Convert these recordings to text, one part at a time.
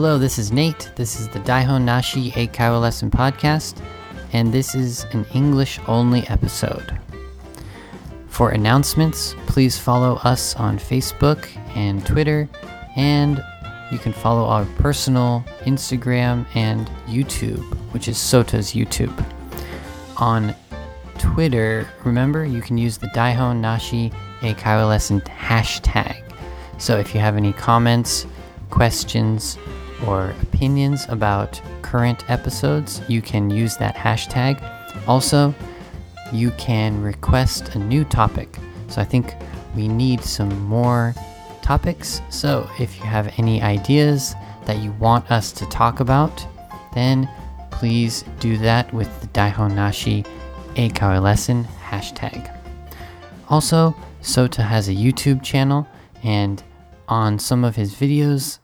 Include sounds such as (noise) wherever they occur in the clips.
Hello, this is Nate. This is the Daihon Nashi Eikaiwa Lesson Podcast, and this is an English only episode. For announcements, please follow us on Facebook and Twitter, and you can follow our personal Instagram and YouTube, which is Sota's YouTube. On Twitter, remember, you can use the Daihon Nashi Eikaiwa Lesson hashtag. So if you have any comments, questions, or opinions about current episodes, you can use that hashtag. Also, you can request a new topic. So I think we need some more topics. So if you have any ideas that you want us to talk about, then please do that with the Daihon Nashi Eikaiwa Lesson hashtag. Also, Sota has a YouTube channel, and on some of his videos,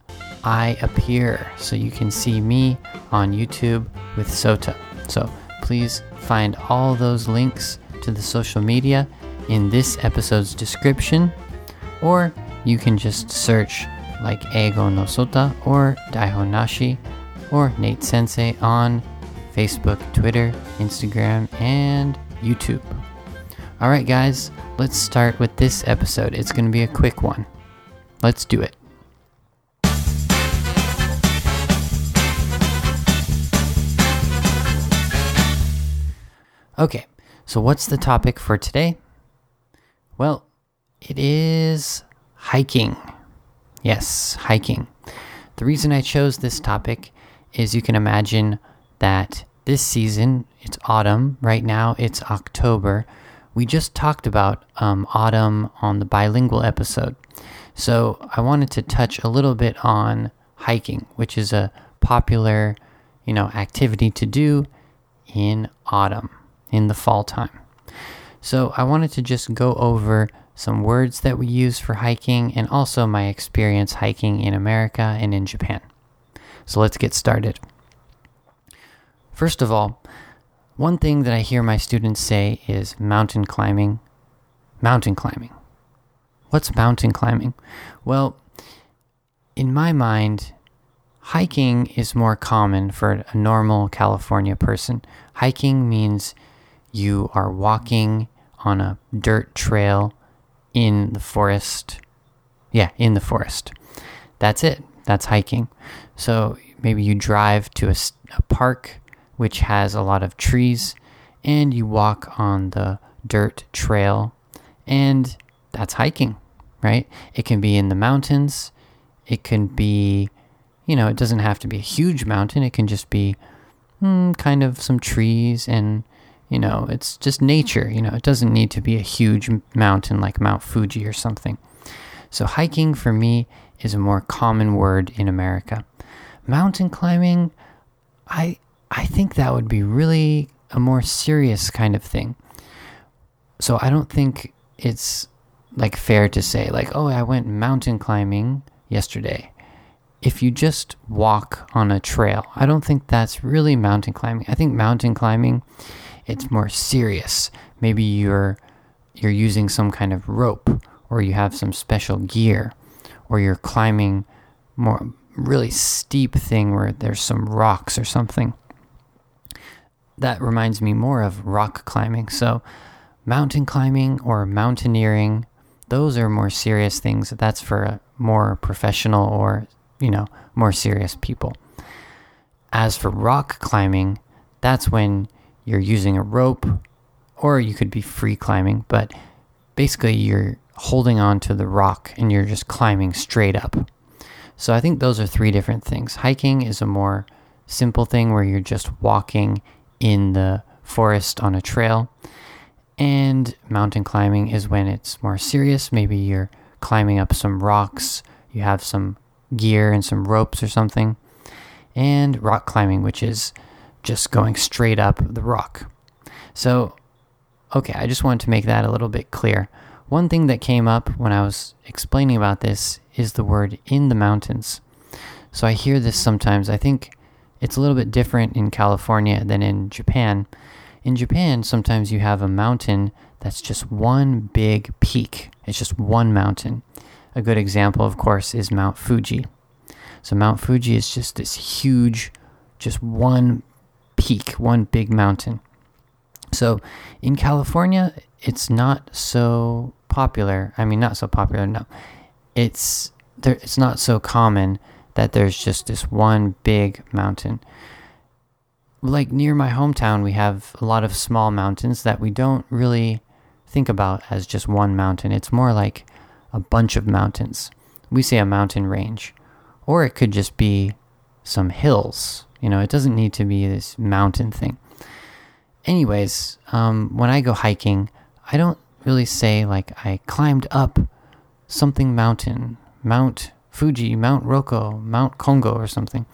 I appear. So you can see me on YouTube with Sota. So please find all those links to the social media in this episode's description, or you can just search like Eigo no Sota or Daihon Nashi or Nate Sensei on Facebook, Twitter, Instagram, and YouTube. Alright, guys, let's start with this episode. It's going to be a quick one. Let's do it. Okay, so what's the topic for today? Well, it is hiking. Yes, hiking. The reason I chose this topic is you can imagine that this season, it's autumn. Right now, it's October. We just talked about um, autumn on the bilingual episode. So I wanted to touch a little bit on hiking, which is a popular, you know, activity to do in autumn in the fall time. So I wanted to just go over some words that we use for hiking and also my experience hiking in America and in Japan. So let's get started. First of all, one thing that I hear my students say is mountain climbing. Mountain climbing. What's mountain climbing? Well, in my mind, hiking is more common for a normal California person. Hiking means you are walking on a dirt trail in the forest. Yeah, in the forest. That's it. That's hiking. So maybe you drive to a, a park which has a lot of trees and you walk on the dirt trail and that's hiking, right? It can be in the mountains. It can be, you know, it doesn't have to be a huge mountain. It can just be hmm, kind of some trees and you know, it's just nature. You know, it doesn't need to be a huge mountain like Mount Fuji or something. So, hiking for me is a more common word in America. Mountain climbing, I I think that would be really a more serious kind of thing. So, I don't think it's like fair to say like, "Oh, I went mountain climbing yesterday." If you just walk on a trail, I don't think that's really mountain climbing. I think mountain climbing it's more serious. Maybe you're you're using some kind of rope or you have some special gear or you're climbing more really steep thing where there's some rocks or something. That reminds me more of rock climbing. So mountain climbing or mountaineering, those are more serious things. That's for more professional or, you know, more serious people. As for rock climbing, that's when you're using a rope, or you could be free climbing, but basically you're holding on to the rock and you're just climbing straight up. So I think those are three different things. Hiking is a more simple thing where you're just walking in the forest on a trail. And mountain climbing is when it's more serious. Maybe you're climbing up some rocks, you have some gear and some ropes or something. And rock climbing, which is just going straight up the rock. So, okay, I just wanted to make that a little bit clear. One thing that came up when I was explaining about this is the word in the mountains. So I hear this sometimes. I think it's a little bit different in California than in Japan. In Japan, sometimes you have a mountain that's just one big peak, it's just one mountain. A good example, of course, is Mount Fuji. So Mount Fuji is just this huge, just one peak, one big mountain. So in California, it's not so popular. I mean, not so popular. No, it's there. It's not so common that there's just this one big mountain. Like near my hometown, we have a lot of small mountains that we don't really think about as just one mountain. It's more like a bunch of mountains. We say a mountain range, or it could just be some hills. You know, it doesn't need to be this mountain thing. Anyways, um, when I go hiking, I don't really say like I climbed up something mountain, Mount Fuji, Mount Rokko, Mount Kongo, or something.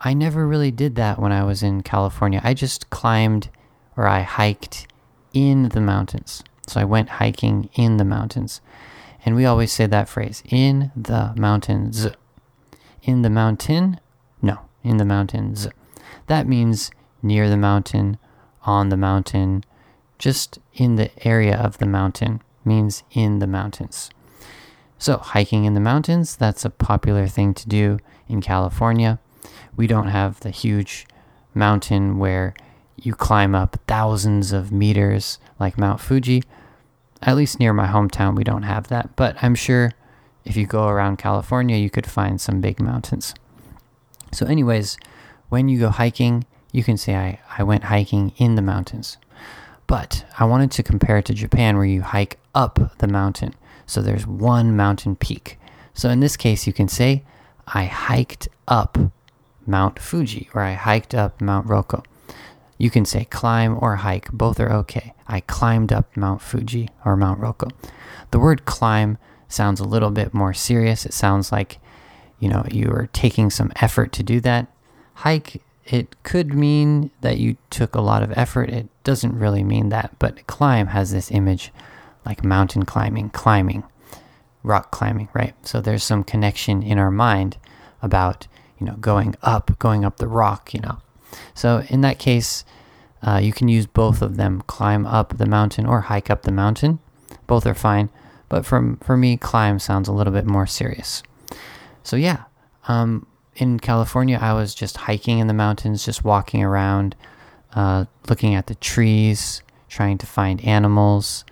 I never really did that when I was in California. I just climbed or I hiked in the mountains. So I went hiking in the mountains. And we always say that phrase in the mountains. In the mountain? In the mountains. That means near the mountain, on the mountain, just in the area of the mountain means in the mountains. So, hiking in the mountains, that's a popular thing to do in California. We don't have the huge mountain where you climb up thousands of meters like Mount Fuji. At least near my hometown, we don't have that. But I'm sure if you go around California, you could find some big mountains. So, anyways, when you go hiking, you can say, I, I went hiking in the mountains. But I wanted to compare it to Japan where you hike up the mountain. So there's one mountain peak. So in this case, you can say, I hiked up Mount Fuji or I hiked up Mount Rokko. You can say climb or hike, both are okay. I climbed up Mount Fuji or Mount Rokko. The word climb sounds a little bit more serious. It sounds like, you know, you are taking some effort to do that. Hike it could mean that you took a lot of effort. It doesn't really mean that, but climb has this image like mountain climbing, climbing, rock climbing, right? So there's some connection in our mind about, you know, going up, going up the rock, you know. So in that case, uh, you can use both of them, climb up the mountain or hike up the mountain. Both are fine, but from for me, climb sounds a little bit more serious. So yeah, um, in California, I was just hiking in the mountains, just walking around, uh, looking at the trees, trying to find animals.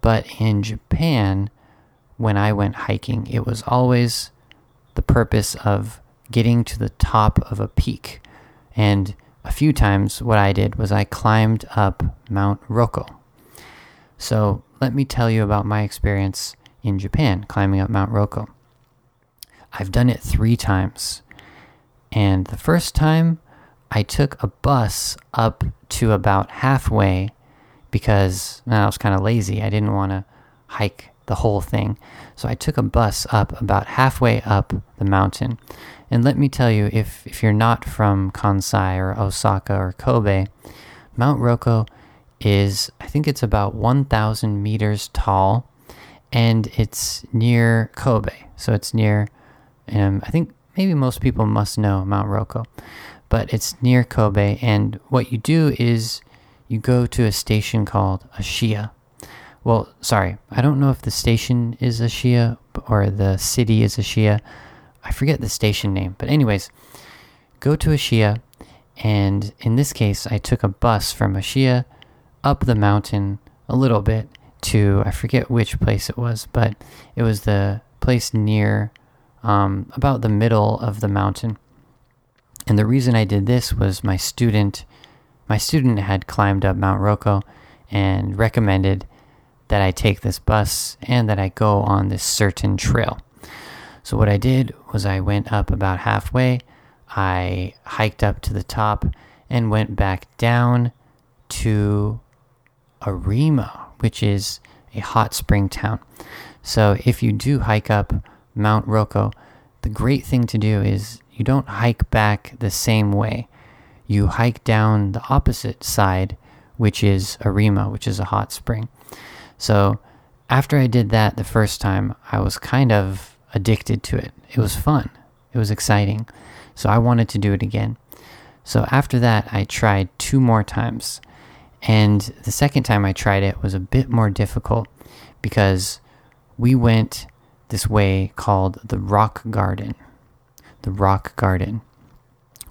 But in Japan, when I went hiking, it was always the purpose of getting to the top of a peak. And a few times, what I did was I climbed up Mount Rokko. So let me tell you about my experience in Japan climbing up Mount Rokko. I've done it three times. And the first time I took a bus up to about halfway because well, I was kind of lazy. I didn't want to hike the whole thing. So I took a bus up about halfway up the mountain. And let me tell you, if, if you're not from Kansai or Osaka or Kobe, Mount Rokko is, I think it's about 1,000 meters tall and it's near Kobe. So it's near, um, I think maybe most people must know Mount Rokko, but it's near Kobe. And what you do is you go to a station called Ashiya. Well, sorry, I don't know if the station is Ashiya or the city is Ashiya. I forget the station name, but anyways, go to Ashiya, and in this case, I took a bus from Ashiya up the mountain a little bit to I forget which place it was, but it was the place near um, about the middle of the mountain. And the reason I did this was my student, my student had climbed up Mount Rokko and recommended that I take this bus and that I go on this certain trail. So what I did was I went up about halfway, I hiked up to the top and went back down to Arima, which is a hot spring town. So if you do hike up Mount Rokko, the great thing to do is you don't hike back the same way. You hike down the opposite side, which is Arima, which is a hot spring. So after I did that the first time, I was kind of addicted to it. It was fun, it was exciting. So I wanted to do it again. So after that, I tried two more times. And the second time I tried it was a bit more difficult because we went this way called the Rock Garden. the rock garden.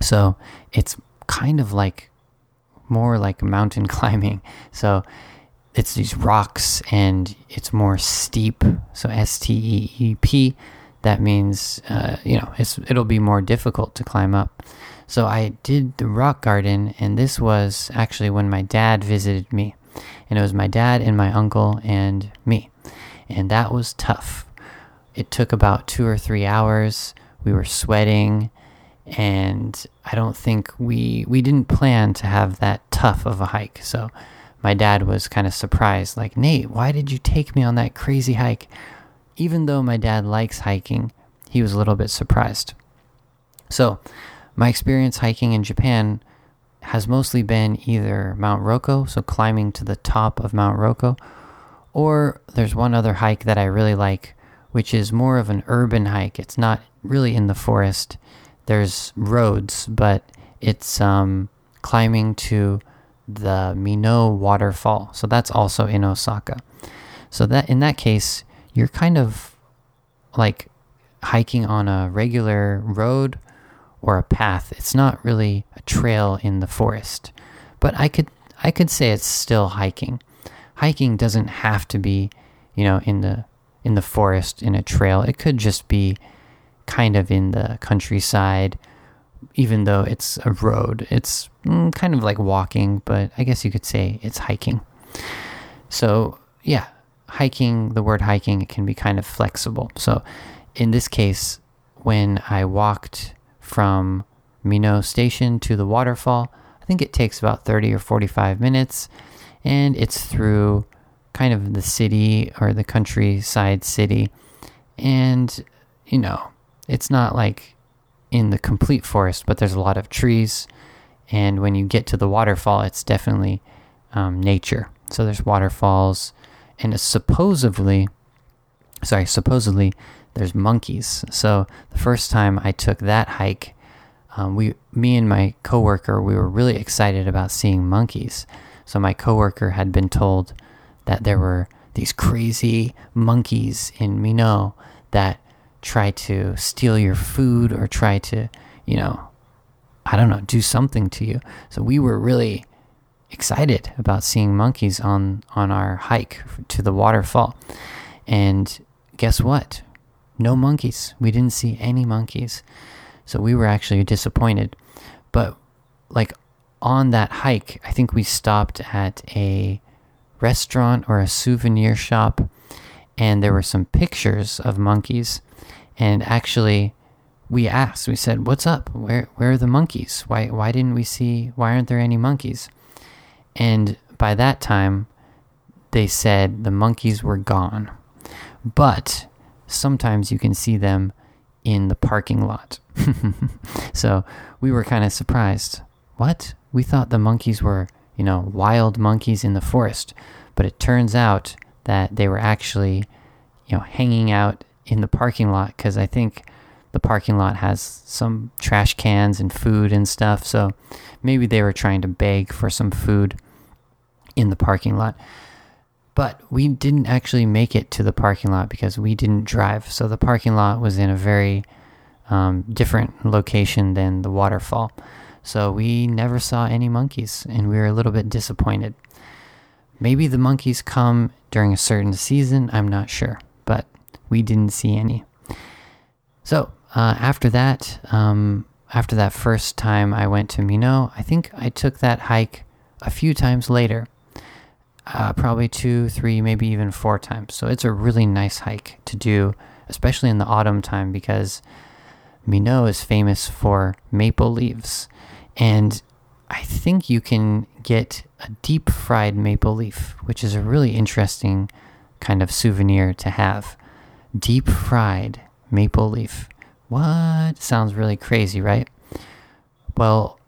So it's kind of like more like mountain (laughs) climbing. So it's these rocks and it's more steep. So S T E E P. That means uh, you know it's it'll be more difficult to climb up. So I did the rock garden, and this was actually when my dad visited me, and it was my dad and my uncle and me, and that was tough. It took about two or three hours. We were sweating, and I don't think we we didn't plan to have that tough of a hike. So my dad was kind of surprised, like, Nate, why did you take me on that crazy hike? Even though my dad likes hiking, he was a little bit surprised. So, my experience hiking in Japan has mostly been either Mount Rokko, so climbing to the top of Mount Rokko, or there's one other hike that I really like, which is more of an urban hike. It's not really in the forest. There's roads, but it's um, climbing to the Mino waterfall. So that's also in Osaka. So that in that case, you're kind of like hiking on a regular road or a path. It's not really a trail in the forest. But I could I could say it's still hiking. Hiking doesn't have to be, you know, in the in the forest in a trail. It could just be kind of in the countryside even though it's a road. It's mm, kind of like walking, but I guess you could say it's hiking. So, yeah, hiking, the word hiking it can be kind of flexible. So, in this case, when I walked from Mino Station to the waterfall, I think it takes about 30 or 45 minutes, and it's through kind of the city or the countryside city. And, you know, it's not like in the complete forest, but there's a lot of trees. And when you get to the waterfall, it's definitely um, nature. So there's waterfalls, and supposedly, sorry, supposedly there's monkeys. So the first time I took that hike, um, we, me and my coworker, we were really excited about seeing monkeys. So my coworker had been told that there were these crazy monkeys in Mino that try to steal your food or try to, you know, I don't know, do something to you. So we were really excited about seeing monkeys on on our hike to the waterfall. And guess what? No monkeys. We didn't see any monkeys. So we were actually disappointed. But like on that hike, I think we stopped at a restaurant or a souvenir shop and there were some pictures of monkeys and actually, we asked, we said, What's up? Where, where are the monkeys? Why, why didn't we see, why aren't there any monkeys? And by that time, they said the monkeys were gone. But sometimes you can see them in the parking lot. (laughs) so we were kind of surprised. What? We thought the monkeys were, you know, wild monkeys in the forest. But it turns out that they were actually, you know, hanging out in the parking lot because I think the parking lot has some trash cans and food and stuff. So maybe they were trying to beg for some food in the parking lot. But we didn't actually make it to the parking lot because we didn't drive. So the parking lot was in a very um, different location than the waterfall. So we never saw any monkeys and we were a little bit disappointed. Maybe the monkeys come during a certain season, I'm not sure but we didn't see any. So uh, after that, um, after that first time I went to Mino, I think I took that hike a few times later. Uh, probably two, three, maybe even four times. So it's a really nice hike to do, especially in the autumn time, because Mino is famous for maple leaves. And I think you can get a deep fried maple leaf, which is a really interesting kind of souvenir to have deep fried maple leaf. What? Sounds really crazy, right? Well,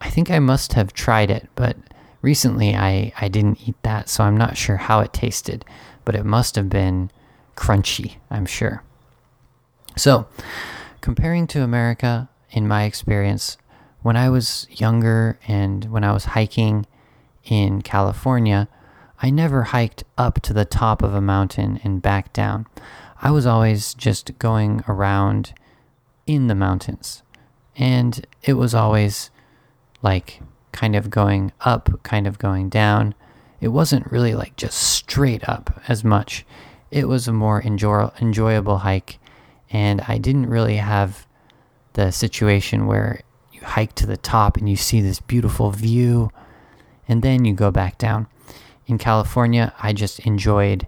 I think I must have tried it, but recently I, I didn't eat that, so I'm not sure how it tasted, but it must have been crunchy, I'm sure. So, comparing to America, in my experience, when I was younger and when I was hiking in California, I never hiked up to the top of a mountain and back down. I was always just going around in the mountains. And it was always like kind of going up, kind of going down. It wasn't really like just straight up as much. It was a more enjoy- enjoyable hike, and I didn't really have the situation where you hike to the top and you see this beautiful view, and then you go back down. In California, I just enjoyed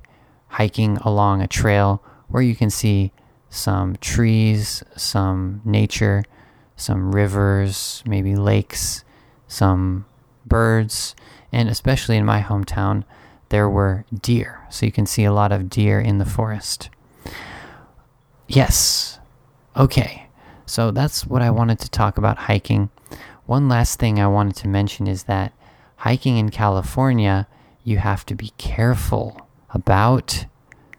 hiking along a trail where you can see some trees, some nature, some rivers, maybe lakes, some birds, and especially in my hometown, there were deer. So you can see a lot of deer in the forest. Yes. Okay. So that's what I wanted to talk about hiking. One last thing I wanted to mention is that hiking in California, you have to be careful about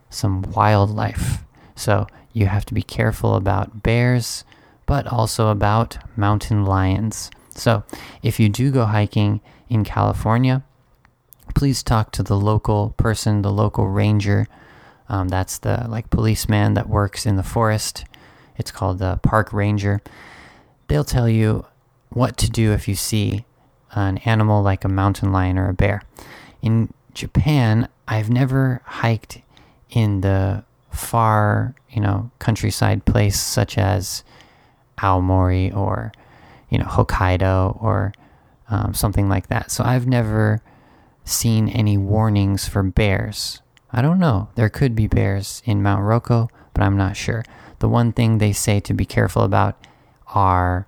some wildlife. So you have to be careful about bears, but also about mountain lions. So if you do go hiking in California, please talk to the local person, the local ranger. Um, that's the like policeman that works in the forest. It's called the park ranger. They'll tell you what to do if you see an animal like a mountain lion or a bear. In Japan, I've never hiked in the far, you know, countryside place such as Aomori or, you know, Hokkaido or um, something like that. So I've never seen any warnings for bears. I don't know. There could be bears in Mount Rokko, but I'm not sure. The one thing they say to be careful about are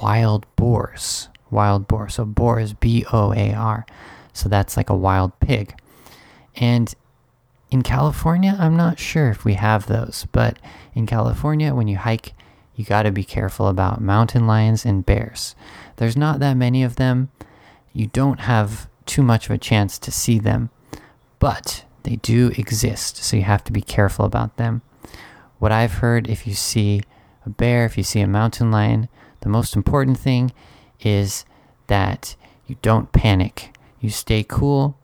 wild boars. Wild boar. So boar is B O A R. So that's like a wild pig. And in California, I'm not sure if we have those, but in California, when you hike, you got to be careful about mountain lions and bears. There's not that many of them. You don't have too much of a chance to see them, but they do exist, so you have to be careful about them. What I've heard if you see a bear, if you see a mountain lion, the most important thing is that you don't panic. You stay cool,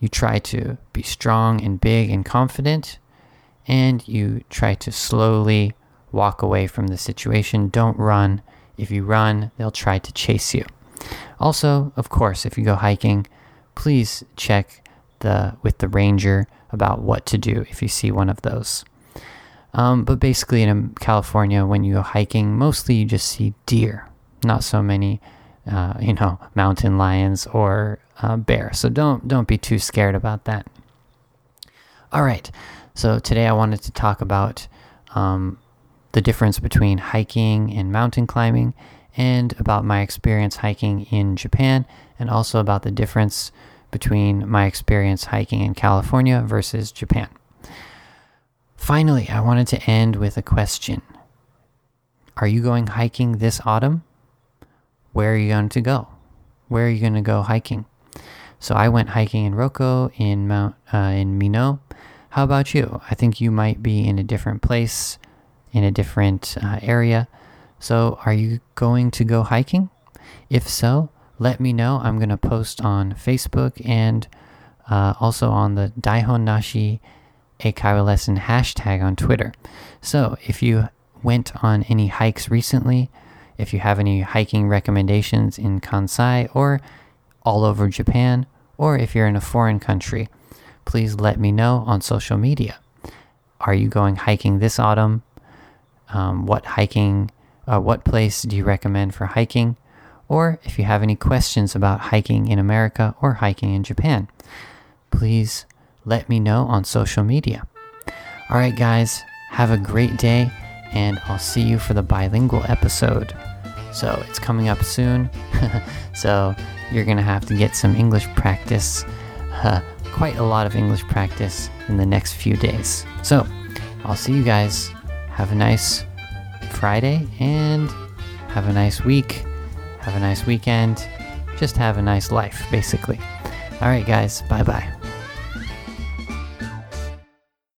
you try to be strong and big and confident, and you try to slowly walk away from the situation. Don't run. If you run, they'll try to chase you. Also, of course, if you go hiking, please check the with the ranger about what to do if you see one of those. Um, but basically, in California, when you go hiking, mostly you just see deer, not so many, uh, (laughs) you know, mountain lions or uh, bear. So don't don't be too scared about that. All right. So today I wanted to talk about um, the difference between hiking and mountain climbing, and about my experience hiking in Japan, and also about the difference between my experience hiking in California versus Japan. Finally, I wanted to end with a question. Are you going hiking this autumn? Where are you going to go? Where are you going to go hiking? So I went hiking in Rokko in Mount uh, in Mino. How about you? I think you might be in a different place, in a different uh, area. So are you going to go hiking? If so, let me know. I'm going to post on Facebook and uh, also on the Daihon Nashi Eikaiwa lesson hashtag on Twitter. So if you went on any hikes recently, if you have any hiking recommendations in Kansai or all over Japan, or if you're in a foreign country, please let me know on social media. Are you going hiking this autumn? Um, what hiking, uh, what place do you recommend for hiking? Or if you have any questions about hiking in America or hiking in Japan, please let me know on social media. All right, guys, have a great day, and I'll see you for the bilingual episode. So it's coming up soon. (laughs) so you're to have to get some English practice, uh, quite a lot of English practice in the next few days. So I'll see you guys. Have a nice Friday and have a nice week. Have a nice weekend. Just have a nice life, basically. All right, guys. Bye bye.